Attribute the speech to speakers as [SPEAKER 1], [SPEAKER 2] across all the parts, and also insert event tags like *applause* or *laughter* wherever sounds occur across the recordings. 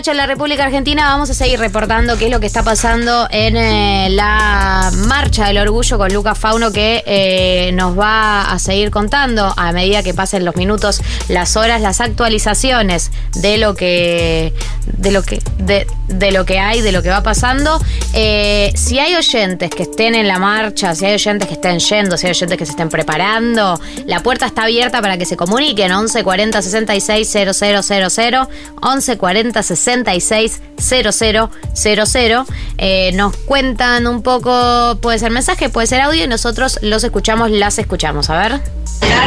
[SPEAKER 1] 808 en la República Argentina. Vamos a seguir reportando qué es lo que está pasando en eh, la marcha del orgullo con Lucas Fauno, que eh, nos va a seguir contando a medida que pasen los minutos, las horas, las actualizaciones de lo que de lo que de, de lo que hay, de lo que va pasando. Eh, si hay oyentes que estén en la marcha, si hay oyentes que estén yendo, si hay oyentes que se estén preparando, la puerta está abierta para que se comuniquen 11 40 66 000 11 40 66 000. Eh, nos cuentan un poco, puede ser mensaje, puede ser audio y nosotros los escuchamos, las escuchamos. A ver.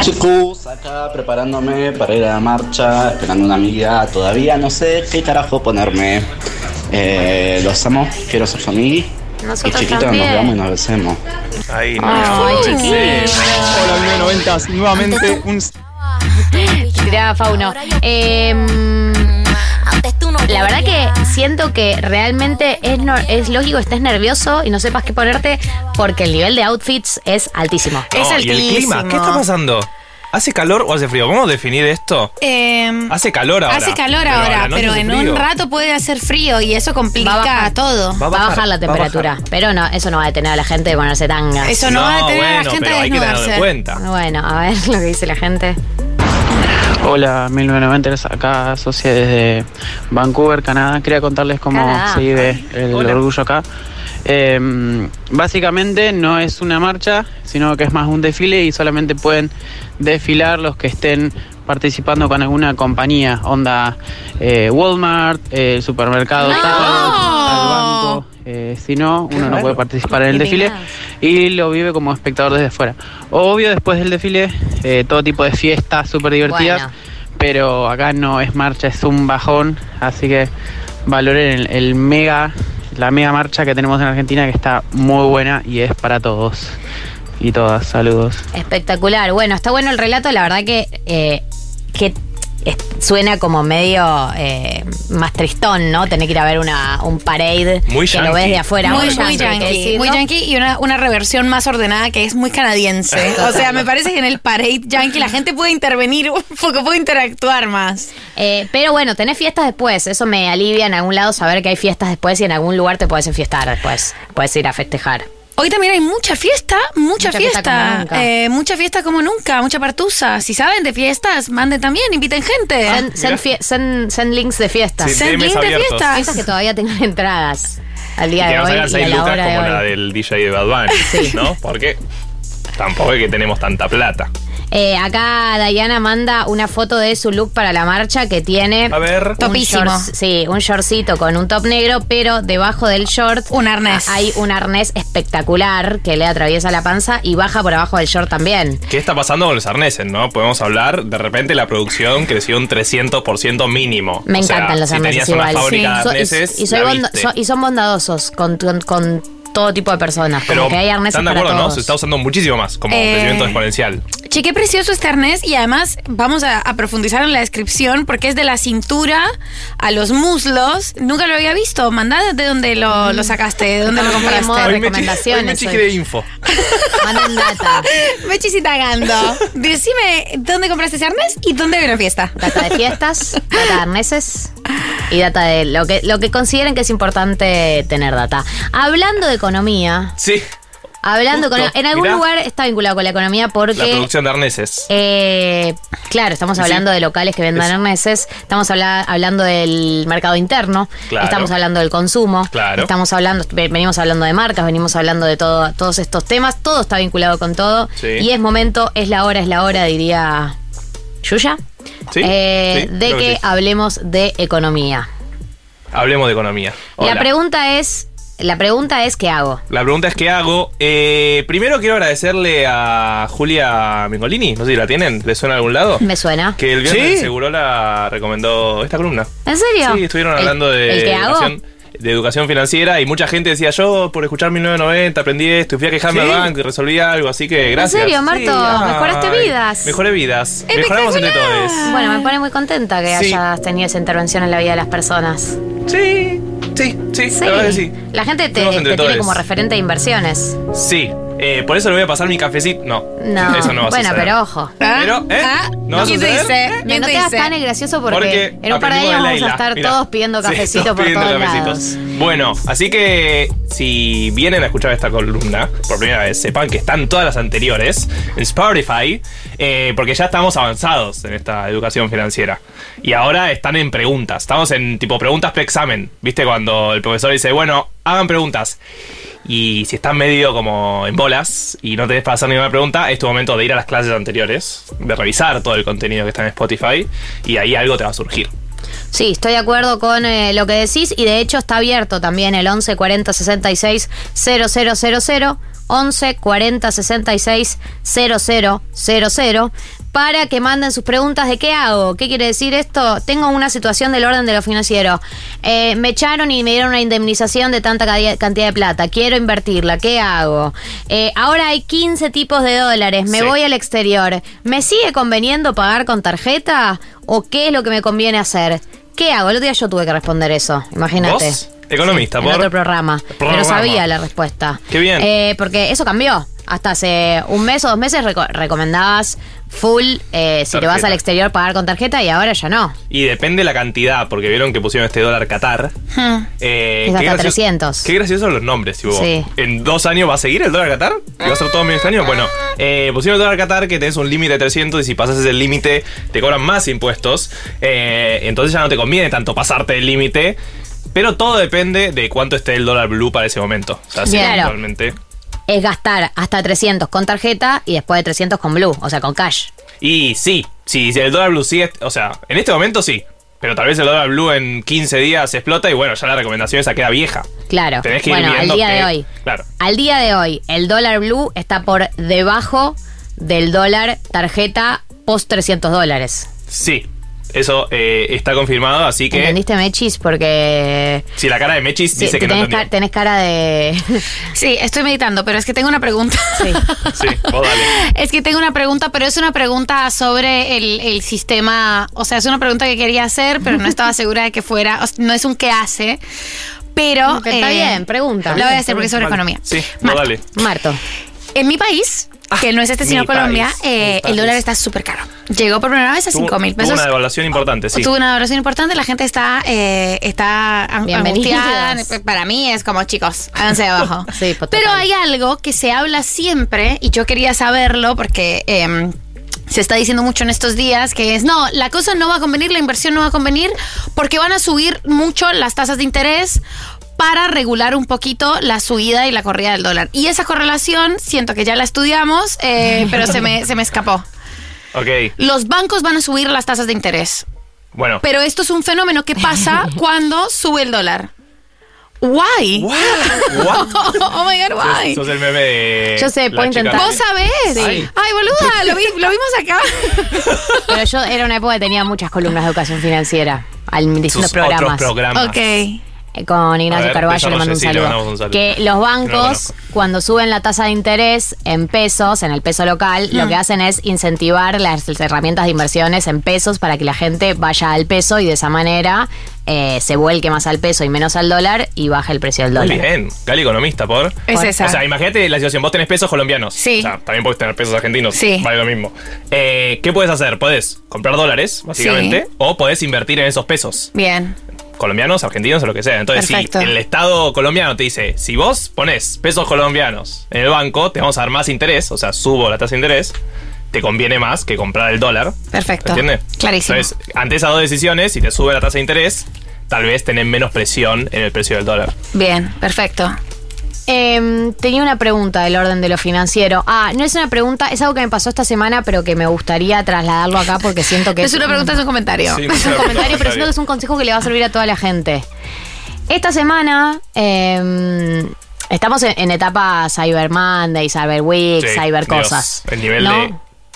[SPEAKER 2] Chicos, acá preparándome para ir a la marcha, esperando una amiga. Todavía no sé qué carajo ponerme. Eh, los amo, quiero ser su amiga. Y
[SPEAKER 1] Nosotros
[SPEAKER 2] chiquitos nos
[SPEAKER 1] también.
[SPEAKER 2] veamos y nos besemos.
[SPEAKER 3] Ahí no.
[SPEAKER 1] Ay, chiquito.
[SPEAKER 4] Hola, 1990, nuevamente un
[SPEAKER 1] Tiraba Fauno. Eh, la verdad que siento que realmente es, no- es lógico que estés nervioso y no sepas qué ponerte porque el nivel de outfits es altísimo.
[SPEAKER 3] No,
[SPEAKER 5] Es
[SPEAKER 3] ¿Y el clima?
[SPEAKER 5] altísimo.
[SPEAKER 3] ¿Qué está pasando? ¿Hace calor o hace frío? ¿Cómo definir esto?
[SPEAKER 5] Eh,
[SPEAKER 3] Hace calor ahora.
[SPEAKER 5] hace calor
[SPEAKER 3] Pero a
[SPEAKER 5] ahora, pero en
[SPEAKER 3] frío.
[SPEAKER 5] un rato puede hacer frío y eso
[SPEAKER 1] Va a
[SPEAKER 5] complica
[SPEAKER 1] bajar.
[SPEAKER 5] todo.
[SPEAKER 3] Va a
[SPEAKER 1] Va a bajar, la
[SPEAKER 3] a
[SPEAKER 1] temperatura,
[SPEAKER 3] bajar.
[SPEAKER 1] pero no, eso no va a detener a la gente de ponerse tangas.
[SPEAKER 5] Eso no, va a detener a la gente
[SPEAKER 3] pero
[SPEAKER 5] de
[SPEAKER 3] hay que cuenta.
[SPEAKER 1] Bueno, a ver *laughs* lo que dice la gente.
[SPEAKER 6] Hola, 1990 acá, socia desde Vancouver, Canadá. Quería contarles cómo
[SPEAKER 1] Canadá.
[SPEAKER 6] se vive el
[SPEAKER 3] Hola.
[SPEAKER 6] orgullo acá. Eh, básicamente no es una marcha, sino que es más un desfile y solamente pueden desfilar los que estén participando con alguna compañía, onda eh, Walmart, eh, el supermercado
[SPEAKER 1] No.
[SPEAKER 6] al banco. Eh, si no, uno no puede participar en el desfile y lo vive como espectador desde fuera. Obvio, después del desfile, todo tipo de fiestas súper divertidas,
[SPEAKER 1] Bueno.
[SPEAKER 6] pero acá no es marcha, es un bajón, así que valoren el, el mega, la mega marcha que tenemos en Argentina, que está muy buena y es para todos y todas. Saludos.
[SPEAKER 1] Espectacular. Bueno, está bueno el relato, la verdad que, eh, que es- suena como medio eh, más tristón, ¿no? Tener que ir a ver una, un parade
[SPEAKER 3] Muy
[SPEAKER 1] que lo ves de afuera.
[SPEAKER 5] Muy, muy yankee, muy yankee y una, una reversión más ordenada que es muy canadiense. *laughs* O sea, me parece que en el parade yankee la gente puede intervenir un poco, puede interactuar más.
[SPEAKER 1] Eh, pero bueno, tenés fiestas después. Eso me alivia en algún lado saber que hay fiestas después y en algún lugar te puedes enfiestar después. Puedes ir a festejar.
[SPEAKER 5] Hoy también hay mucha fiesta, mucha,
[SPEAKER 1] Mucha fiesta
[SPEAKER 5] fiesta. Eh, mucha fiesta como nunca, mucha partusa. Si saben de fiestas, manden también, inviten gente.
[SPEAKER 1] Send, send fie- send- send links de fiestas.
[SPEAKER 3] Sí,
[SPEAKER 5] Send
[SPEAKER 3] DMs
[SPEAKER 5] link de fiestas.
[SPEAKER 1] Fiestas que todavía tengan entradas al
[SPEAKER 3] Y
[SPEAKER 1] día
[SPEAKER 3] que
[SPEAKER 1] de hoy y a
[SPEAKER 3] seis
[SPEAKER 1] la
[SPEAKER 3] lucas
[SPEAKER 1] hora de
[SPEAKER 3] como la
[SPEAKER 1] hoy.
[SPEAKER 3] del DJ de Bad Bunny,
[SPEAKER 1] Sí.
[SPEAKER 3] ¿no? Porque tampoco es que tenemos tanta plata.
[SPEAKER 1] Eh, acá Dayana manda una foto de su look para la marcha que tiene
[SPEAKER 3] A ver.
[SPEAKER 1] un
[SPEAKER 5] Topísimo.
[SPEAKER 1] sí, un shortcito con un top negro, pero debajo del short
[SPEAKER 5] Un arnés.
[SPEAKER 1] hay un arnés espectacular que le atraviesa la panza y baja por abajo del short también.
[SPEAKER 3] ¿Qué está pasando con los arneses, no? Podemos hablar, de repente la producción creció un 300% mínimo.
[SPEAKER 1] Me
[SPEAKER 3] O sea,
[SPEAKER 1] encantan los
[SPEAKER 3] si
[SPEAKER 1] arneses
[SPEAKER 3] tenías una
[SPEAKER 1] igual.
[SPEAKER 3] fábrica
[SPEAKER 1] So-
[SPEAKER 3] de
[SPEAKER 1] y-
[SPEAKER 3] arneses,
[SPEAKER 1] y, soy
[SPEAKER 3] la
[SPEAKER 1] bondo-
[SPEAKER 3] viste.
[SPEAKER 1] so- y son bondadosos con, con- con todo tipo de personas. Como
[SPEAKER 3] Pero
[SPEAKER 1] que hay arneses
[SPEAKER 3] están de
[SPEAKER 1] para
[SPEAKER 3] acuerdo, ¿no? Se está usando muchísimo más como
[SPEAKER 5] Eh,
[SPEAKER 3] crecimiento exponencial.
[SPEAKER 5] Che, qué precioso este arnés y además vamos a, a profundizar en la descripción porque es de la cintura a los muslos. Nunca lo había visto. Mandá de dónde lo, lo sacaste, de dónde lo compraste.
[SPEAKER 1] Hoy recomendaciones
[SPEAKER 3] hoy Mechi quiere info. *laughs*
[SPEAKER 1] Manden data.
[SPEAKER 5] Me chisitagando. Decime dónde compraste ese arnés y dónde hay una fiesta.
[SPEAKER 1] Data de fiestas, data de arneses y data de lo que, lo que consideren que es importante tener data. Hablando de economía,
[SPEAKER 3] Sí,
[SPEAKER 1] hablando
[SPEAKER 3] Justo,
[SPEAKER 1] con, en algún
[SPEAKER 3] mirá.
[SPEAKER 1] lugar está vinculado con la economía
[SPEAKER 3] la
[SPEAKER 1] porque
[SPEAKER 3] producción de arneses.
[SPEAKER 1] eh, claro, estamos hablando
[SPEAKER 3] sí.
[SPEAKER 1] de locales que vendan
[SPEAKER 3] Es-
[SPEAKER 1] arneses, estamos habla- hablando del mercado interno,
[SPEAKER 3] Claro.
[SPEAKER 1] estamos hablando del consumo,
[SPEAKER 3] Claro.
[SPEAKER 1] estamos hablando, ve- venimos hablando de marcas, venimos hablando de todo, todos estos temas, todo está vinculado con todo
[SPEAKER 3] Sí.
[SPEAKER 1] y es momento, es la hora, es la hora, diría Yuya,
[SPEAKER 3] Sí,
[SPEAKER 1] eh, de que, hablemos de economía.
[SPEAKER 3] Hablemos de economía. Hola.
[SPEAKER 1] La pregunta es, la pregunta es ¿qué hago?
[SPEAKER 3] La pregunta es qué hago. Eh, primero quiero agradecerle a Julia Mengolini, no sé si la tienen, ¿le suena a algún lado?
[SPEAKER 1] Me suena.
[SPEAKER 3] Que el viernes
[SPEAKER 4] ¿Sí?
[SPEAKER 3] Seguro la recomendó esta columna.
[SPEAKER 1] ¿En serio?
[SPEAKER 3] Sí, estuvieron
[SPEAKER 1] ¿El-
[SPEAKER 3] hablando de,
[SPEAKER 1] ¿El qué hago?
[SPEAKER 3] educación, de educación financiera y mucha gente decía, yo por escuchar 1990 aprendí esto y fui a quejarme
[SPEAKER 4] ¿Sí?
[SPEAKER 3] al banco y resolví algo, así que gracias.
[SPEAKER 1] serio, Marto?
[SPEAKER 3] Sí,
[SPEAKER 1] Mejoraste vidas.
[SPEAKER 3] Mejoré vidas. Mejoramos entre todos.
[SPEAKER 1] Bueno, me pone muy contenta que
[SPEAKER 3] Sí.
[SPEAKER 1] hayas tenido esa intervención en la vida de las personas.
[SPEAKER 3] Sí, sí, sí, la verdad que sí.
[SPEAKER 1] La gente te, te tiene como referente de inversiones.
[SPEAKER 3] Sí, Eh, por eso le voy a pasar mi cafecito. No,
[SPEAKER 1] No,
[SPEAKER 3] eso no va a
[SPEAKER 1] bueno,
[SPEAKER 3] suceder.
[SPEAKER 1] pero ojo.
[SPEAKER 5] ¿Ah?
[SPEAKER 3] Pero, ¿eh?
[SPEAKER 5] ¿Ah?
[SPEAKER 3] ¿No va a
[SPEAKER 5] ¿Quién te
[SPEAKER 3] suceder?
[SPEAKER 5] dice?
[SPEAKER 1] No
[SPEAKER 5] ¿Quién te
[SPEAKER 1] te hagas
[SPEAKER 5] dice?
[SPEAKER 1] tan gracioso porque,
[SPEAKER 3] Porque
[SPEAKER 1] en un par de
[SPEAKER 3] aprendimos
[SPEAKER 1] años vamos a estar
[SPEAKER 3] Mirá.
[SPEAKER 1] todos pidiendo
[SPEAKER 3] Sí,
[SPEAKER 1] cafecito
[SPEAKER 3] todos
[SPEAKER 1] por
[SPEAKER 3] pidiendo
[SPEAKER 1] todos
[SPEAKER 3] cafecitos.
[SPEAKER 1] lados.
[SPEAKER 3] Bueno, así que si vienen a escuchar esta columna por primera vez, sepan que están todas las anteriores en Spotify, eh, porque ya estamos avanzados en esta educación financiera. Y ahora están en preguntas. Estamos en tipo preguntas pre-examen. ¿Viste? Cuando el profesor dice, bueno, hagan preguntas. Y si estás medio como en bolas y no tenés para hacer ninguna pregunta, es tu momento de ir a las clases anteriores, de revisar todo el contenido que está en Spotify y ahí algo te va a surgir.
[SPEAKER 1] Sí, estoy de acuerdo con eh, lo que decís y de hecho está abierto también el 11 40 66 0000 11 40 66 0000 para que manden sus preguntas de qué hago, qué quiere decir esto. Tengo una situación del orden de lo financiero. Eh, me echaron y me dieron una indemnización de tanta cantidad de plata. Quiero invertirla, ¿qué hago? Eh, ahora hay 15 tipos de dólares. Me
[SPEAKER 3] Sí.
[SPEAKER 1] voy al exterior. ¿Me sigue conveniendo pagar con tarjeta o qué es lo que me conviene hacer? ¿Qué hago? El otro día yo tuve que responder eso, imagínate.
[SPEAKER 3] Economista,
[SPEAKER 1] en
[SPEAKER 3] por-
[SPEAKER 1] otro programa.
[SPEAKER 3] Programa.
[SPEAKER 1] Pero sabía la respuesta.
[SPEAKER 3] Qué bien.
[SPEAKER 1] Eh, porque eso cambió. Hasta hace un mes o dos meses reco- recomendabas full, eh, si te vas al exterior, pagar con tarjeta y ahora ya no.
[SPEAKER 3] Y depende la cantidad, porque vieron que pusieron este dólar Qatar.
[SPEAKER 5] Hmm.
[SPEAKER 3] Eh,
[SPEAKER 1] Es hasta
[SPEAKER 3] gracioso-
[SPEAKER 1] 300.
[SPEAKER 3] Qué graciosos los nombres, tipo.
[SPEAKER 1] Sí.
[SPEAKER 3] ¿En dos años va a seguir el dólar Qatar? ¿Y va a ser todo medio extraño? Bueno, eh, pusieron el dólar Qatar que tenés un límite de 300 y si pasas ese límite te cobran más impuestos. Eh, entonces ya no te conviene tanto pasarte el límite. Pero todo depende de cuánto esté el dólar blue para ese momento. O sea, si
[SPEAKER 1] Bien. Claro. Es gastar hasta 300 con tarjeta y después de 300 con blue, o sea, con cash.
[SPEAKER 3] Y sí, sí, el dólar blue sigue, o sea, en este momento sí. Pero tal vez el dólar blue en 15 días explota y bueno, ya la recomendación esa queda vieja.
[SPEAKER 1] Claro.
[SPEAKER 3] Tenés que ir
[SPEAKER 1] bueno, al
[SPEAKER 3] viendo
[SPEAKER 1] día
[SPEAKER 3] que-
[SPEAKER 1] de hoy.
[SPEAKER 3] Claro.
[SPEAKER 1] Al día de hoy, el dólar blue está por debajo del dólar tarjeta post 300 dólares.
[SPEAKER 3] Sí, eso eh, está confirmado, así que
[SPEAKER 1] ¿Entendiste, Mechis? Porque
[SPEAKER 3] si la cara de Mechis
[SPEAKER 1] sí,
[SPEAKER 3] dice que no
[SPEAKER 1] tenés,
[SPEAKER 3] entendió.
[SPEAKER 1] ca- tenés cara de... *laughs*
[SPEAKER 5] Sí, estoy meditando, pero es que tengo una pregunta.
[SPEAKER 1] Sí. *laughs*
[SPEAKER 3] Sí, vos dale. *laughs*
[SPEAKER 5] Es que tengo una pregunta, pero es una pregunta sobre el, el sistema. O sea, es una pregunta que quería hacer, pero no estaba segura de que fuera. o sea, no es un qué hace, pero.
[SPEAKER 1] Que está
[SPEAKER 5] eh,
[SPEAKER 1] bien, pregunta.
[SPEAKER 5] La voy a hacer porque es sobre
[SPEAKER 3] Vale.
[SPEAKER 5] economía.
[SPEAKER 3] Sí, vos
[SPEAKER 5] Marta,
[SPEAKER 3] dale.
[SPEAKER 1] Marto.
[SPEAKER 5] En mi país, que no es este
[SPEAKER 3] mi
[SPEAKER 5] sino Colombia,
[SPEAKER 3] país,
[SPEAKER 5] eh,
[SPEAKER 3] mi
[SPEAKER 5] el dólar está súper caro. Llegó por primera vez a
[SPEAKER 3] Tuvo-
[SPEAKER 5] 5 mil
[SPEAKER 3] tuvo
[SPEAKER 5] pesos.
[SPEAKER 3] una devaluación importante, sí.
[SPEAKER 5] Tuvo una valoración importante, la gente está, eh, está angustiada. Para mí es como, chicos, háganse abajo. *laughs*
[SPEAKER 1] Sí, pues,
[SPEAKER 5] Pero hay algo que se habla siempre, y yo quería saberlo porque em, se está diciendo mucho en estos días, que es, no, la cosa no va a convenir, la inversión no va a convenir, porque van a subir mucho las tasas de interés para regular un poquito la subida y la corrida del dólar. Y esa correlación, siento que ya la estudiamos, eh, *laughs* pero se me, se me escapó.
[SPEAKER 3] Ok,
[SPEAKER 5] Los bancos van a subir las tasas de interés.
[SPEAKER 3] bueno.
[SPEAKER 5] Pero esto es un fenómeno que pasa *laughs* cuando sube el dólar. Why?
[SPEAKER 3] What? *laughs*
[SPEAKER 5] oh my god, why?
[SPEAKER 3] Sos el meme de.
[SPEAKER 1] Yo sé, puedo intentar.
[SPEAKER 5] ¿Vos sabés?
[SPEAKER 3] Sí.
[SPEAKER 5] Ay, boluda, lo, vi- lo vimos acá.
[SPEAKER 1] Pero yo era una época que tenía muchas columnas de educación financiera al
[SPEAKER 3] Sus
[SPEAKER 1] distintos
[SPEAKER 3] otros
[SPEAKER 1] programas.
[SPEAKER 3] programas.
[SPEAKER 5] ok.
[SPEAKER 1] Eh, Con Ignacio
[SPEAKER 3] ver,
[SPEAKER 1] Carballo le mando un
[SPEAKER 3] le
[SPEAKER 1] saludo.
[SPEAKER 3] mandamos un saludo.
[SPEAKER 1] Que los
[SPEAKER 3] No lo
[SPEAKER 1] bancos, cuando suben la tasa de interés en pesos, en el peso local,
[SPEAKER 5] Mm.
[SPEAKER 1] lo que hacen es incentivar las, las herramientas de inversiones en pesos para que la gente vaya al peso y de esa manera eh, se vuelque más al peso y menos al dólar y baje el precio del
[SPEAKER 3] Muy
[SPEAKER 1] dólar.
[SPEAKER 3] bien. Gali economista, por.
[SPEAKER 5] Es
[SPEAKER 1] Por-
[SPEAKER 5] esa.
[SPEAKER 3] O sea, imagínate la situación. Vos tenés pesos colombianos.
[SPEAKER 5] Sí.
[SPEAKER 3] O sea, también podés tener pesos argentinos.
[SPEAKER 5] Sí.
[SPEAKER 3] Vale lo mismo. Eh, ¿Qué puedes hacer? Podés comprar dólares, básicamente, o podés invertir en esos pesos.
[SPEAKER 5] Bien.
[SPEAKER 3] Colombianos, argentinos o lo que sea. Entonces,
[SPEAKER 5] Perfecto.
[SPEAKER 3] si el Estado colombiano te dice, si vos pones pesos colombianos en el banco, te vamos a dar más interés, o sea, subo la tasa de interés, te conviene más que comprar el dólar.
[SPEAKER 5] Perfecto.
[SPEAKER 3] ¿Entiendes?
[SPEAKER 5] Clarísimo.
[SPEAKER 3] Entonces, ante esas dos decisiones, si te sube la tasa de interés, tal vez tenés menos presión en el precio del dólar.
[SPEAKER 5] Bien, perfecto.
[SPEAKER 1] Em, tenía una pregunta del orden de lo financiero. Ah, no es una pregunta, es algo que me pasó esta semana, pero que me gustaría trasladarlo acá porque siento que *laughs*
[SPEAKER 5] es una pregunta, es un comentario.
[SPEAKER 3] Sí, *laughs*
[SPEAKER 1] es un comentario, pero siento que es un consejo que le va a servir a toda la gente. Esta semana em, estamos en, en etapa Cyber Monday, Cyber Week,
[SPEAKER 3] Sí,
[SPEAKER 1] Cyber
[SPEAKER 3] Dios,
[SPEAKER 1] cosas.
[SPEAKER 3] el nivel
[SPEAKER 1] ¿no?
[SPEAKER 3] de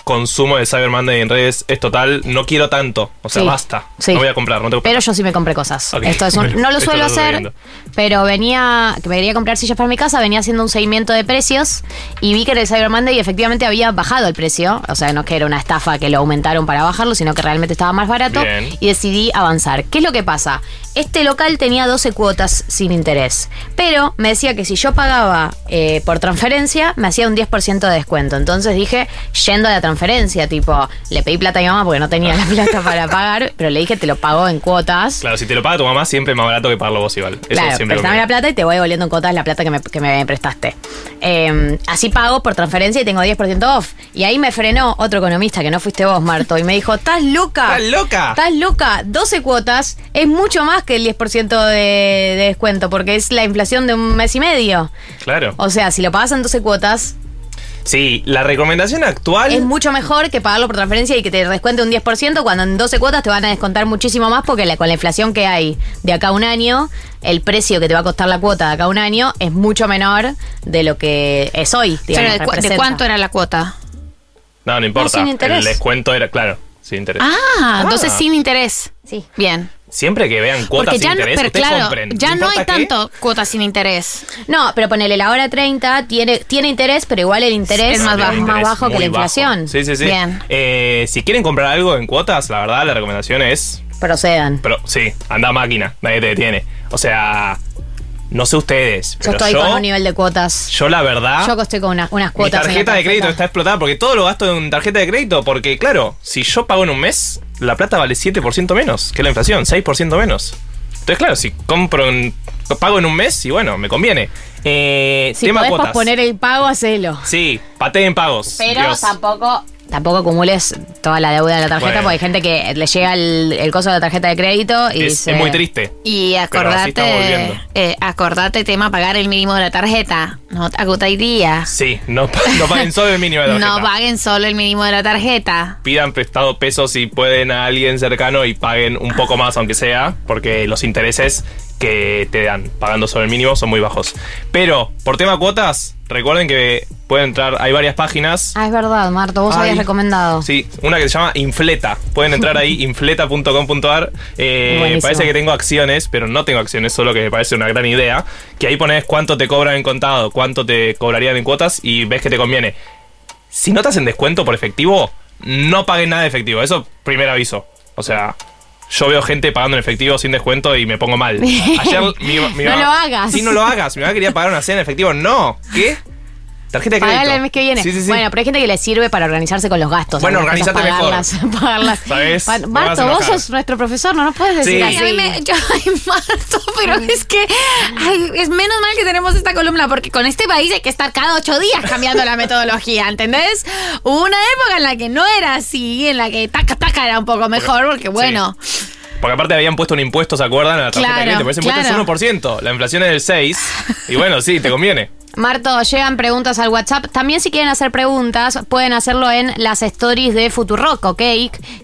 [SPEAKER 3] consumo de Cyber Monday en redes es total. No quiero tanto. O sea,
[SPEAKER 1] Sí.
[SPEAKER 3] basta.
[SPEAKER 1] Sí.
[SPEAKER 3] No voy a comprar, no tengo
[SPEAKER 1] Pero yo sí me compré cosas. Esto es un- *laughs* no lo suelo hacer,
[SPEAKER 3] viendo.
[SPEAKER 1] pero venía, que me quería comprar sillas para mi casa, venía haciendo un seguimiento de precios y vi que en el Cyber Monday efectivamente había bajado el precio. O sea, no es que era una estafa que lo aumentaron para bajarlo, sino que realmente estaba más barato
[SPEAKER 3] Bien.
[SPEAKER 1] y decidí avanzar. ¿Qué es lo que pasa? Este local tenía 12 cuotas sin interés, pero me decía que si yo pagaba eh, por transferencia, me hacía un 10% de descuento. Entonces dije, yendo a la transferencia, tipo, le pedí plata a mi mamá porque no tenía la *laughs* plata para pagar, pero le dije, te lo pago en cuotas.
[SPEAKER 3] Claro, si te lo paga tu mamá, siempre es más barato que pagarlo vos igual. Eso
[SPEAKER 1] Claro,
[SPEAKER 3] siempre
[SPEAKER 1] prestame
[SPEAKER 3] conviene.
[SPEAKER 1] la plata y te voy devolviendo en cuotas la plata que me, que me prestaste. Eh, así pago por transferencia y tengo 10% off. Y ahí me frenó otro economista que no fuiste vos, Marto, y me dijo, ¿estás loca?
[SPEAKER 3] ¿Estás loca?
[SPEAKER 1] ¿Estás loca? 12 cuotas es mucho más que el 10% de, de descuento, porque es la inflación de un mes y medio.
[SPEAKER 3] Claro.
[SPEAKER 1] O sea, si lo pagas en 12 cuotas,
[SPEAKER 3] Sí, la recomendación actual.
[SPEAKER 1] es mucho mejor que pagarlo por transferencia y que te descuente un 10%, cuando en 12 cuotas te van a descontar muchísimo más, porque la- con la inflación que hay de acá a un año, el precio que te va a costar la cuota de acá a un año es mucho menor de lo que es hoy. digamos,
[SPEAKER 5] Pero ¿de, cu- de
[SPEAKER 1] representa.
[SPEAKER 5] cuánto era la cuota?
[SPEAKER 3] No, no importa.
[SPEAKER 1] sin interés.
[SPEAKER 3] El descuento era, claro, sin interés.
[SPEAKER 5] Ah, entonces sin interés.
[SPEAKER 1] Sí.
[SPEAKER 5] Bien.
[SPEAKER 3] Siempre que vean cuotas
[SPEAKER 5] Porque ya,
[SPEAKER 3] sin
[SPEAKER 5] no-
[SPEAKER 3] interés,
[SPEAKER 5] pero claro,
[SPEAKER 3] compren.
[SPEAKER 5] ya no hay tanto cuotas sin interés.
[SPEAKER 1] No, pero ponele la hora 30, tiene, tiene interés, pero igual el interés
[SPEAKER 5] Es
[SPEAKER 1] es
[SPEAKER 5] más bajo.
[SPEAKER 1] más
[SPEAKER 3] Interés
[SPEAKER 1] bajo que la inflación.
[SPEAKER 3] bajo. Sí, sí, sí.
[SPEAKER 5] Bien.
[SPEAKER 3] Eh, si quieren comprar algo en cuotas, la verdad, la recomendación es.
[SPEAKER 1] Procedan.
[SPEAKER 3] Pero sí, anda máquina, nadie te detiene. O sea, no sé ustedes,
[SPEAKER 1] Yo
[SPEAKER 3] pero
[SPEAKER 1] estoy
[SPEAKER 3] yo,
[SPEAKER 1] con un nivel de cuotas.
[SPEAKER 3] yo la verdad.
[SPEAKER 1] Yo estoy con una- unas
[SPEAKER 3] mi
[SPEAKER 1] cuotas. en la
[SPEAKER 3] tarjeta de crédito está explotada porque todo lo gasto en tarjeta de crédito. Porque, claro, si yo pago en un mes, la plata vale 7% menos que la inflación, 6% menos. Entonces, claro, si compro en, pago en un mes, y bueno, me conviene. Eh,
[SPEAKER 1] Si
[SPEAKER 3] tema
[SPEAKER 1] podés
[SPEAKER 3] cuotas.
[SPEAKER 1] posponer el pago, hacelo.
[SPEAKER 3] Sí, pateen pagos.
[SPEAKER 1] Pero
[SPEAKER 3] Dios.
[SPEAKER 1] tampoco tampoco acumules toda la deuda de la tarjeta
[SPEAKER 3] Bueno.
[SPEAKER 1] porque hay gente que le llega el, el coso de la tarjeta de crédito y
[SPEAKER 3] Es,
[SPEAKER 1] dice,
[SPEAKER 3] es muy triste.
[SPEAKER 5] Y acordate, eh, acordate tema pagar el mínimo de la tarjeta. No te acotairía.
[SPEAKER 3] Sí, no paguen solo el mínimo de la *laughs* tarjeta.
[SPEAKER 5] No paguen solo el mínimo de la tarjeta.
[SPEAKER 3] Pidan prestado pesos si pueden a alguien cercano y paguen un poco más, aunque sea, porque los intereses que te dan pagando solo el mínimo son muy bajos. Pero, por tema cuotas, recuerden que pueden entrar, hay varias páginas.
[SPEAKER 1] Ah, es verdad, Marto, vos habías recomendado.
[SPEAKER 3] Sí, una que se llama Infleta. Pueden entrar ahí, *laughs* infleta.com.ar. Eh, parece que tengo acciones, pero no tengo acciones, solo que me parece una gran idea. Que ahí pones cuánto te cobran en contado, cuánto te cobrarían en cuotas y ves que te conviene. Si no te hacen descuento por efectivo, no paguen nada de efectivo. Eso, primer aviso. O sea, yo veo gente pagando en efectivo sin descuento y me pongo mal. *laughs* Ayer mi, mi
[SPEAKER 1] No
[SPEAKER 3] mamá-
[SPEAKER 1] lo hagas.
[SPEAKER 3] Sí, no lo hagas. Mi mamá quería pagar una cena en efectivo. No. ¿Qué? Tarjeta de crédito.
[SPEAKER 1] El mes que viene.
[SPEAKER 3] Sí, sí, sí.
[SPEAKER 1] Bueno, pero hay gente que le sirve para organizarse con los gastos.
[SPEAKER 3] Bueno, organizate mejor.
[SPEAKER 1] pagarlas, *laughs* Marto, vos sos nuestro profesor, no nos puedes decir
[SPEAKER 3] Sí.
[SPEAKER 1] así.
[SPEAKER 5] Ay, a mí me- yo, ay, Marto, pero es que ay, es menos mal que tenemos esta columna, porque con este país hay que estar cada ocho días cambiando la *laughs* metodología, ¿entendés? Hubo una época en la que no era así, en la que taca taca era un poco mejor, porque bueno,
[SPEAKER 3] Porque aparte habían puesto un impuesto, ¿se acuerdan? A la tarjeta
[SPEAKER 5] Claro,
[SPEAKER 3] de crédito. Pero ese impuesto es 1%. La inflación es del 6%. Y bueno, sí, te conviene.
[SPEAKER 1] Marto, llegan preguntas al WhatsApp. También si quieren hacer preguntas, pueden hacerlo en las stories de Futurock, ¿ok?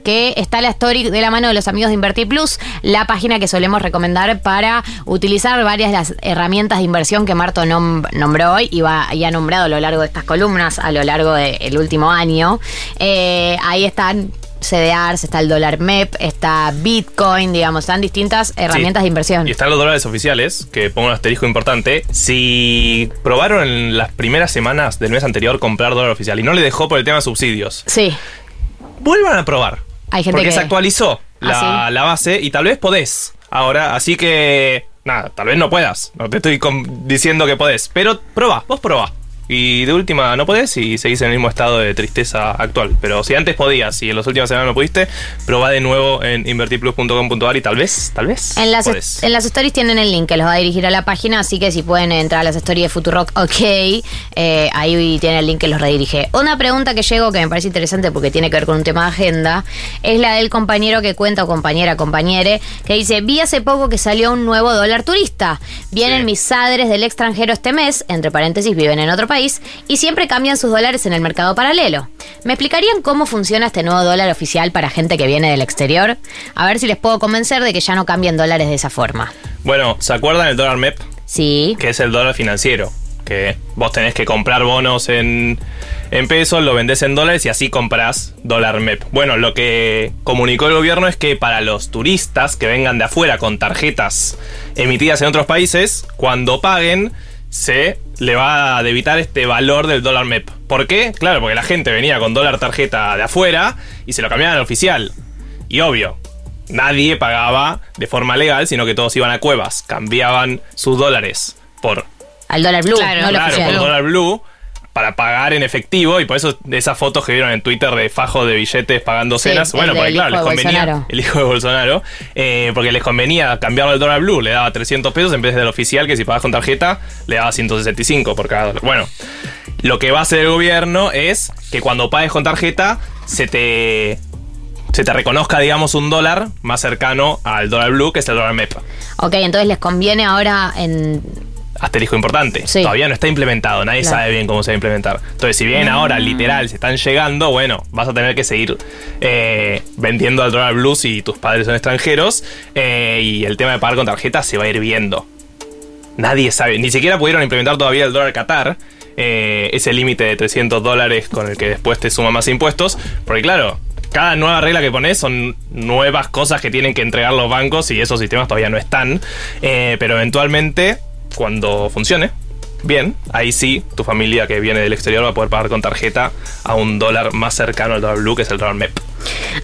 [SPEAKER 1] Que está la story de la mano de los amigos de Invertir Plus, la página que solemos recomendar para utilizar varias de las herramientas de inversión que Marto nom- nombró hoy y, va, y ha nombrado a lo largo de estas columnas, a lo largo del último año. Eh, ahí están CDRs, está el dólar MEP, está Bitcoin, digamos, están distintas herramientas
[SPEAKER 3] Sí.
[SPEAKER 1] de inversión.
[SPEAKER 3] Y están los dólares oficiales, que pongo un asterisco importante. Si probaron en las primeras semanas del mes anterior comprar dólar oficial y no le dejó por el tema de subsidios,
[SPEAKER 1] Sí.
[SPEAKER 3] vuelvan a probar.
[SPEAKER 1] Hay gente
[SPEAKER 3] porque
[SPEAKER 1] que-
[SPEAKER 3] se actualizó la,
[SPEAKER 1] ¿Ah, sí?
[SPEAKER 3] la base y tal vez podés ahora. Así que, nada, tal vez no puedas. No te estoy diciendo que podés. Pero probá, vos probá. Y de última no podés y seguís en el mismo estado de tristeza actual. Pero si antes podías y en las últimas semanas no pudiste, probá de nuevo en invertirplus.com.ar y tal vez, tal vez
[SPEAKER 1] En las,
[SPEAKER 3] podés.
[SPEAKER 1] en las stories tienen el link que los va a dirigir a la página, así que si pueden entrar a las stories de Futurock, ok, eh, ahí tiene el link que los redirige. Una pregunta que llegó que me parece interesante porque tiene que ver con un tema de agenda, es la del compañero que cuenta, o compañera, compañere, que dice, vi hace poco que salió un nuevo dólar turista. Vienen
[SPEAKER 3] Sí.
[SPEAKER 1] mis sadres del extranjero este mes, entre paréntesis, viven en otro país, y siempre cambian sus dólares en el mercado paralelo. ¿Me explicarían cómo funciona este nuevo dólar oficial para gente que viene del exterior? A ver si les puedo convencer de que ya no cambien dólares de esa forma.
[SPEAKER 3] Bueno, ¿se acuerdan del dólar MEP?
[SPEAKER 1] Sí.
[SPEAKER 3] Que es el dólar financiero. que vos tenés que comprar bonos en, en pesos, lo vendés en dólares y así comprás dólar MEP. Bueno, lo que comunicó el gobierno es que para los turistas que vengan de afuera con tarjetas emitidas en otros países, cuando paguen, se le va a debitar este valor del dólar MEP. ¿Por qué? Claro, porque la gente venía con dólar tarjeta de afuera y se lo cambiaban al oficial. Y obvio, nadie pagaba de forma legal, sino que todos iban a cuevas, cambiaban sus dólares por
[SPEAKER 1] Al dólar blue,
[SPEAKER 5] Claro,
[SPEAKER 1] no
[SPEAKER 3] claro, por dólar blue para pagar en efectivo y por eso esas fotos que vieron en Twitter de fajo de billetes pagando cenas, bueno, porque claro, les convenía
[SPEAKER 1] Bolsonaro.
[SPEAKER 3] el hijo de Bolsonaro, eh, porque les convenía cambiarlo al dólar blue, le daba 300 pesos en vez del oficial que si pagas con tarjeta le daba 165 por cada dólar. Bueno, lo que va a hacer el gobierno es que cuando pagues con tarjeta se te se te reconozca, digamos, un dólar más cercano al dólar blue, que es el dólar MEP.
[SPEAKER 1] Ok, entonces les conviene ahora en.
[SPEAKER 3] Asterisco importante.
[SPEAKER 1] Sí.
[SPEAKER 3] Todavía no está implementado, nadie
[SPEAKER 1] Claro.
[SPEAKER 3] sabe bien cómo se va a implementar. Entonces, si bien ahora literal se están llegando, bueno, vas a tener que seguir eh, vendiendo al dólar blue si tus padres son extranjeros eh, y el tema de pagar con tarjeta se va a ir viendo. Nadie sabe, ni siquiera pudieron implementar todavía el dólar Qatar, eh, ese límite de 300 dólares con el que después te suman más impuestos, porque claro, cada nueva regla que pones son nuevas cosas que tienen que entregar los bancos y esos sistemas todavía no están, pero eventualmente, cuando funcione, bien, ahí sí, tu familia que viene del exterior va a poder pagar con tarjeta a un dólar más cercano al dólar blue, que es el dólar MEP.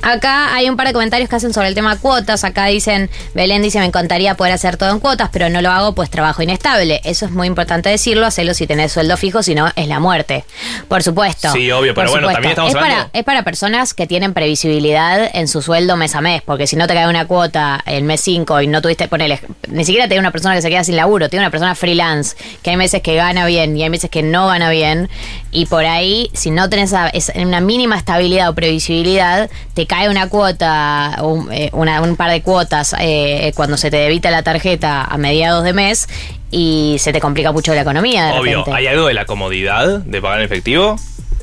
[SPEAKER 1] Acá hay un par de comentarios que hacen sobre el tema cuotas. Acá dicen, Belén dice, me encantaría poder hacer todo en cuotas, pero no lo hago pues trabajo inestable. Eso es muy importante decirlo, hacelo si tenés sueldo fijo, si no es la muerte. Por supuesto.
[SPEAKER 3] Sí, obvio, pero bueno, también estamos
[SPEAKER 1] es para,
[SPEAKER 3] hablando-
[SPEAKER 1] es para personas que tienen previsibilidad en su sueldo mes a mes, porque si no te cae una cuota el mes 5 y no tuviste, ponele, ni siquiera te una persona que se queda sin laburo, tiene una persona freelance, que hay meses que gana bien y hay meses que no gana bien, y por ahí, si no tenés una mínima estabilidad o previsibilidad, te cae una cuota, un, eh, una- un par de cuotas eh, cuando se te debita la tarjeta a mediados de mes y se te complica mucho la economía. De
[SPEAKER 3] Obvio,
[SPEAKER 1] repente.
[SPEAKER 3] hay algo de la comodidad de pagar en efectivo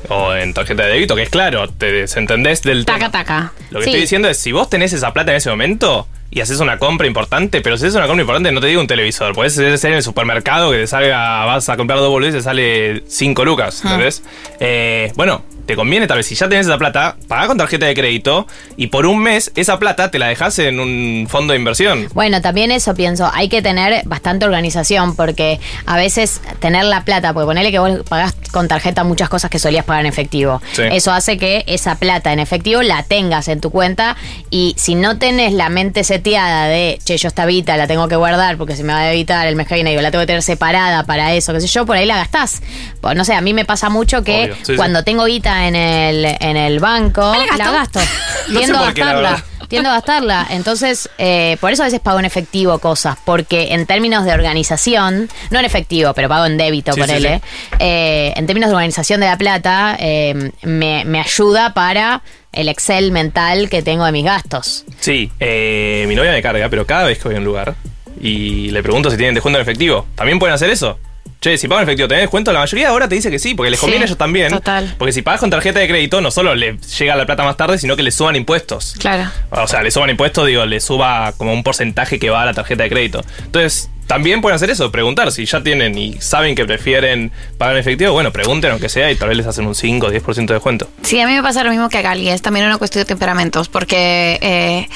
[SPEAKER 3] o en tarjeta de débito, que es claro, te desentendés del
[SPEAKER 5] Taca,
[SPEAKER 3] tema.
[SPEAKER 5] taca.
[SPEAKER 3] Lo que
[SPEAKER 1] Sí.
[SPEAKER 3] estoy diciendo es, si vos tenés esa plata en ese momento y haces una compra importante, pero si haces una compra importante, no te digo un televisor, puedes ser en el supermercado que te salga, vas a comprar dos boludeces y te sale 5 lucas, ¿entendés? Eh, bueno, te conviene tal vez, si ya tenés esa plata, pagá con tarjeta de crédito y por un mes esa plata te la dejás en un fondo de inversión.
[SPEAKER 1] Bueno, también eso pienso, hay que tener bastante organización porque a veces tener la plata, porque ponele que vos pagás con tarjeta muchas cosas que solías pagar en efectivo.
[SPEAKER 3] Sí.
[SPEAKER 1] Eso hace que esa plata en efectivo la tengas en tu cuenta y si no tenés la mente seteada de, che, yo esta vita la tengo que guardar porque se me va a evitar el mes que viene, digo, la tengo que tener separada para eso, qué sé yo, por ahí la gastás. Pues, no sé, a mí me pasa mucho que
[SPEAKER 3] sí, sí.
[SPEAKER 1] cuando tengo guita en el, en el banco,
[SPEAKER 5] la gasto.
[SPEAKER 1] la gasto. *laughs*
[SPEAKER 3] No sé
[SPEAKER 1] Tiendo a gastarla *laughs* tiendo a gastarla. Entonces, eh, por eso a veces pago en efectivo cosas, porque en términos de organización, no en efectivo, pero pago en débito,
[SPEAKER 3] Sí, sí,
[SPEAKER 1] él,
[SPEAKER 3] sí.
[SPEAKER 1] en términos de organización de la plata, eh, me, me ayuda para el Excel mental que tengo de mis gastos.
[SPEAKER 3] Sí, eh, mi novia me carga, pero cada vez que voy a un lugar y le pregunto si tienen descuento en efectivo, ¿también pueden hacer eso? Che, si pagan en efectivo, ¿tenés descuento? La mayoría ahora te dice que sí, porque les
[SPEAKER 5] Sí,
[SPEAKER 3] conviene a ellos también.
[SPEAKER 5] total.
[SPEAKER 3] Porque si pagas con tarjeta de crédito, no solo le llega la plata más tarde, sino que le suban impuestos.
[SPEAKER 5] Claro.
[SPEAKER 3] O sea, le suban impuestos, digo, le suba como un porcentaje que va a la tarjeta de crédito. Entonces, también pueden hacer eso, preguntar. Si ya tienen y saben que prefieren pagar en efectivo, bueno, pregunten aunque sea y tal vez les hacen un 5 o 10% de descuento.
[SPEAKER 5] Sí, a mí me pasa lo mismo que a Gali, es también una cuestión de temperamentos, porque eh,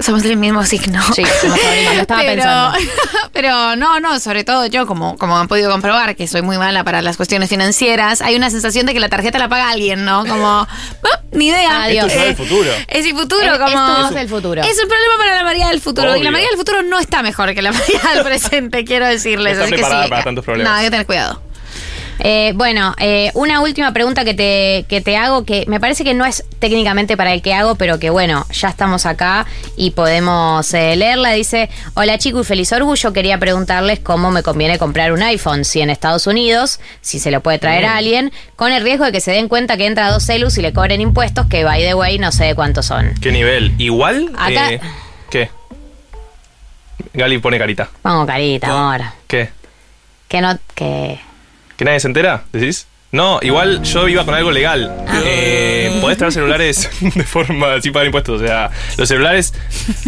[SPEAKER 5] somos del mismo signo.
[SPEAKER 1] Sí, somos lo estaba *laughs*
[SPEAKER 5] pero,
[SPEAKER 1] pensando. *laughs*
[SPEAKER 5] pero no, no, sobre todo yo, como, como han podido comprobar, que soy muy mala para las cuestiones financieras, hay una sensación de que la tarjeta la paga alguien, ¿no? Como, *laughs* "Ah, ni idea.
[SPEAKER 1] Adiós.
[SPEAKER 3] Esto es el futuro.
[SPEAKER 5] Es el futuro,
[SPEAKER 1] Es-
[SPEAKER 5] como.
[SPEAKER 1] esto es el futuro.
[SPEAKER 5] Es un problema para la María del futuro. Y la. María del futuro no está mejor que la *laughs* María del presente, quiero decirles.
[SPEAKER 3] No está
[SPEAKER 5] Así que
[SPEAKER 3] preparada
[SPEAKER 5] sí.
[SPEAKER 3] para tantos problemas.
[SPEAKER 5] No, hay que tener cuidado.
[SPEAKER 1] Eh, bueno, eh, una última pregunta que te, que te hago, que me parece que no es técnicamente para el que hago, pero que bueno, ya estamos acá y podemos eh, leerla. Dice, hola chico y feliz orgullo, quería preguntarles cómo me conviene comprar un iPhone, si en Estados Unidos, si se lo puede traer a alguien, con el riesgo de que se den cuenta que entra a dos celus y le cobren impuestos, que by the way no sé de cuántos son.
[SPEAKER 3] ¿Qué nivel? Igual.
[SPEAKER 1] Acá-
[SPEAKER 3] eh, ¿Qué? Gali pone carita.
[SPEAKER 1] Vamos, carita, amor.
[SPEAKER 3] ¿Qué?
[SPEAKER 1] Que no, que...
[SPEAKER 3] ¿Que nadie se entera? ¿Decís? No, igual yo iba con algo legal.
[SPEAKER 1] Ah.
[SPEAKER 3] Eh, podés traer celulares *laughs* de forma sin pagar impuestos. O sea, los celulares,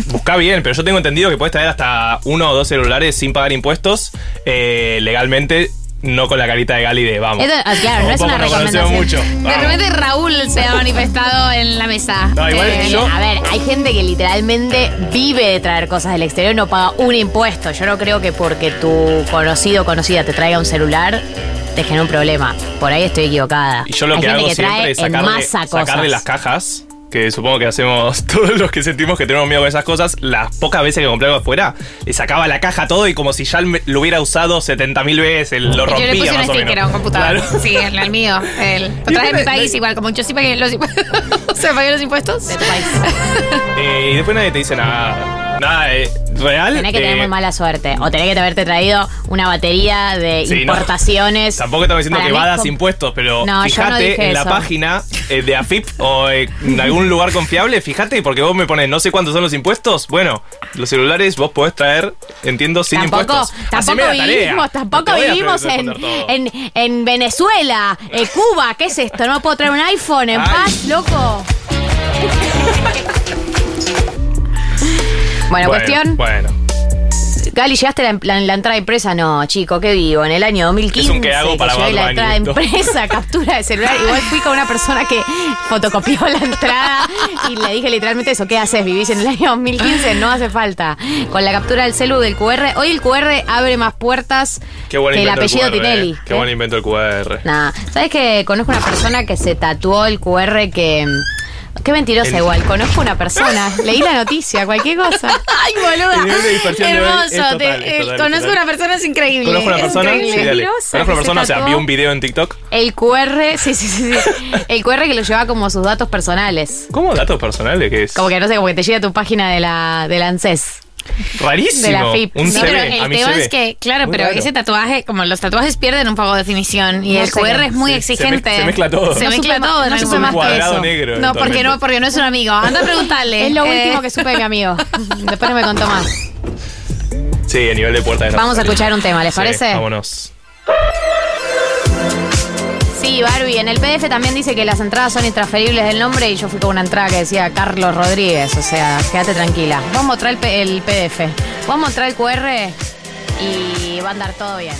[SPEAKER 3] busca bien, pero yo tengo entendido que podés traer hasta uno o dos celulares sin pagar impuestos eh, legalmente no con la carita de Gali de vamos.
[SPEAKER 1] Esto, ah, claro, no es
[SPEAKER 3] Tampoco
[SPEAKER 1] una recomendación.
[SPEAKER 3] mucho.
[SPEAKER 5] De repente Raúl se ha manifestado en la mesa.
[SPEAKER 3] No, igual
[SPEAKER 5] Eh,
[SPEAKER 3] yo-
[SPEAKER 1] A ver, hay gente que literalmente vive de traer cosas del exterior y no paga un impuesto. Yo no creo que porque tu conocido o conocida te traiga un celular te genere un problema. Por ahí estoy equivocada.
[SPEAKER 3] Y yo lo
[SPEAKER 1] hay
[SPEAKER 3] que hago
[SPEAKER 1] que
[SPEAKER 3] siempre es sacarle, sacarle las cajas. Que supongo que hacemos *laughs* todos los que sentimos que tenemos miedo con esas cosas. Las pocas veces que compré algo afuera, le sacaba la caja todo y como si ya lo hubiera usado 70.000 veces, lo
[SPEAKER 5] Yo
[SPEAKER 3] rompía
[SPEAKER 5] le puse un
[SPEAKER 3] más o
[SPEAKER 5] sticker a un computador.
[SPEAKER 3] Claro. *laughs*
[SPEAKER 5] Sí, el, el mío. El, *laughs* lo traje de mi país igual, como yo sí pagué los impuestos. ¿Se pagué los impuestos?
[SPEAKER 1] de tu país.
[SPEAKER 3] Eh, y después nadie te dice nada. Nada, eh, real.
[SPEAKER 1] Tenés que tener
[SPEAKER 3] eh,
[SPEAKER 1] muy mala suerte. O tenés que haberte traído una batería de
[SPEAKER 3] Sí, no.
[SPEAKER 1] importaciones.
[SPEAKER 3] Tampoco estamos diciendo que
[SPEAKER 1] com-
[SPEAKER 3] impuestos, pero
[SPEAKER 1] No, yo no
[SPEAKER 3] fíjate en la página eh, de AFIP o eh, en algún lugar confiable, fíjate, porque vos me pones no sé cuántos son los impuestos. Bueno, los celulares vos podés traer, entiendo, sin
[SPEAKER 1] Tampoco,
[SPEAKER 3] impuestos.
[SPEAKER 1] tampoco vivimos, tampoco vivimos en, en, en Venezuela, en Cuba. ¿Qué es esto? ¿No puedo traer un iPhone en
[SPEAKER 3] Ay.
[SPEAKER 1] paz, loco? *laughs* bueno, cuestión.
[SPEAKER 3] Bueno,
[SPEAKER 1] Gali, ¿llegaste la, la- la entrada impresa? No, chico, qué vivo. En el año 2015
[SPEAKER 3] Es un que hago para Bad
[SPEAKER 1] la entrada
[SPEAKER 3] esto.
[SPEAKER 1] impresa, *laughs* captura de celular. Igual fui con una persona que fotocopió la entrada y le dije literalmente eso. ¿Qué haces? ¿Vivís en el año 2015? No hace falta. Con la captura del celu del QR. Hoy el QR abre más puertas que el apellido
[SPEAKER 3] QR,
[SPEAKER 1] Tinelli.
[SPEAKER 3] eh. Qué buen invento el QR.
[SPEAKER 1] Nah, ¿sabes que conozco una persona que se tatuó el QR que... Qué mentirosa
[SPEAKER 3] El-
[SPEAKER 1] igual. Conozco una persona. Leí la noticia, cualquier cosa. *laughs*
[SPEAKER 5] Ay, boluda. Hermoso.
[SPEAKER 3] total,
[SPEAKER 5] te-
[SPEAKER 3] es
[SPEAKER 5] eh, conozco
[SPEAKER 3] total.
[SPEAKER 5] una persona, es increíble.
[SPEAKER 3] ¿Conozco una
[SPEAKER 5] es
[SPEAKER 3] persona? Sí, dale. Conozco una persona, o
[SPEAKER 1] se
[SPEAKER 3] sea, vi un video en TikTok.
[SPEAKER 1] El QR, sí, sí, sí, sí. El QR que lo lleva como sus datos personales.
[SPEAKER 3] ¿Cómo datos personales? ¿Qué es?
[SPEAKER 1] Como que no sé, como que te llega a tu página de la del ANSES.
[SPEAKER 3] Rarísimo.
[SPEAKER 1] de la FIP.
[SPEAKER 3] Un
[SPEAKER 5] Sí,
[SPEAKER 3] CV,
[SPEAKER 5] pero el tema es que, claro,
[SPEAKER 3] Muy
[SPEAKER 5] pero
[SPEAKER 3] raro.
[SPEAKER 5] ese tatuaje, como los tatuajes pierden un poco de definición y
[SPEAKER 1] No
[SPEAKER 5] el
[SPEAKER 1] sé
[SPEAKER 5] QR es muy
[SPEAKER 3] Sí, se
[SPEAKER 5] exigente.
[SPEAKER 3] se mezcla todo.
[SPEAKER 5] Se
[SPEAKER 1] No
[SPEAKER 5] mezcla todo.
[SPEAKER 1] no
[SPEAKER 5] algún
[SPEAKER 1] supe más que eso.
[SPEAKER 3] negro.
[SPEAKER 5] No, porque no, porque no es un amigo. Anda a preguntarle. *laughs*
[SPEAKER 1] Es lo
[SPEAKER 5] Eh,
[SPEAKER 1] último que supe de mi amigo. Después no me contó más.
[SPEAKER 3] Sí, a nivel de puerta de no
[SPEAKER 1] Vamos a escuchar un tema, ¿les
[SPEAKER 3] Sí,
[SPEAKER 1] parece?
[SPEAKER 3] Vámonos.
[SPEAKER 1] Sí, Barbie. En el PDF también dice que las entradas son intransferibles del nombre y yo fui con una entrada que decía Carlos Rodríguez. O sea, quédate tranquila. Vamos a mostrar el, el PDF. Vamos a mostrar el QR y va a andar todo bien.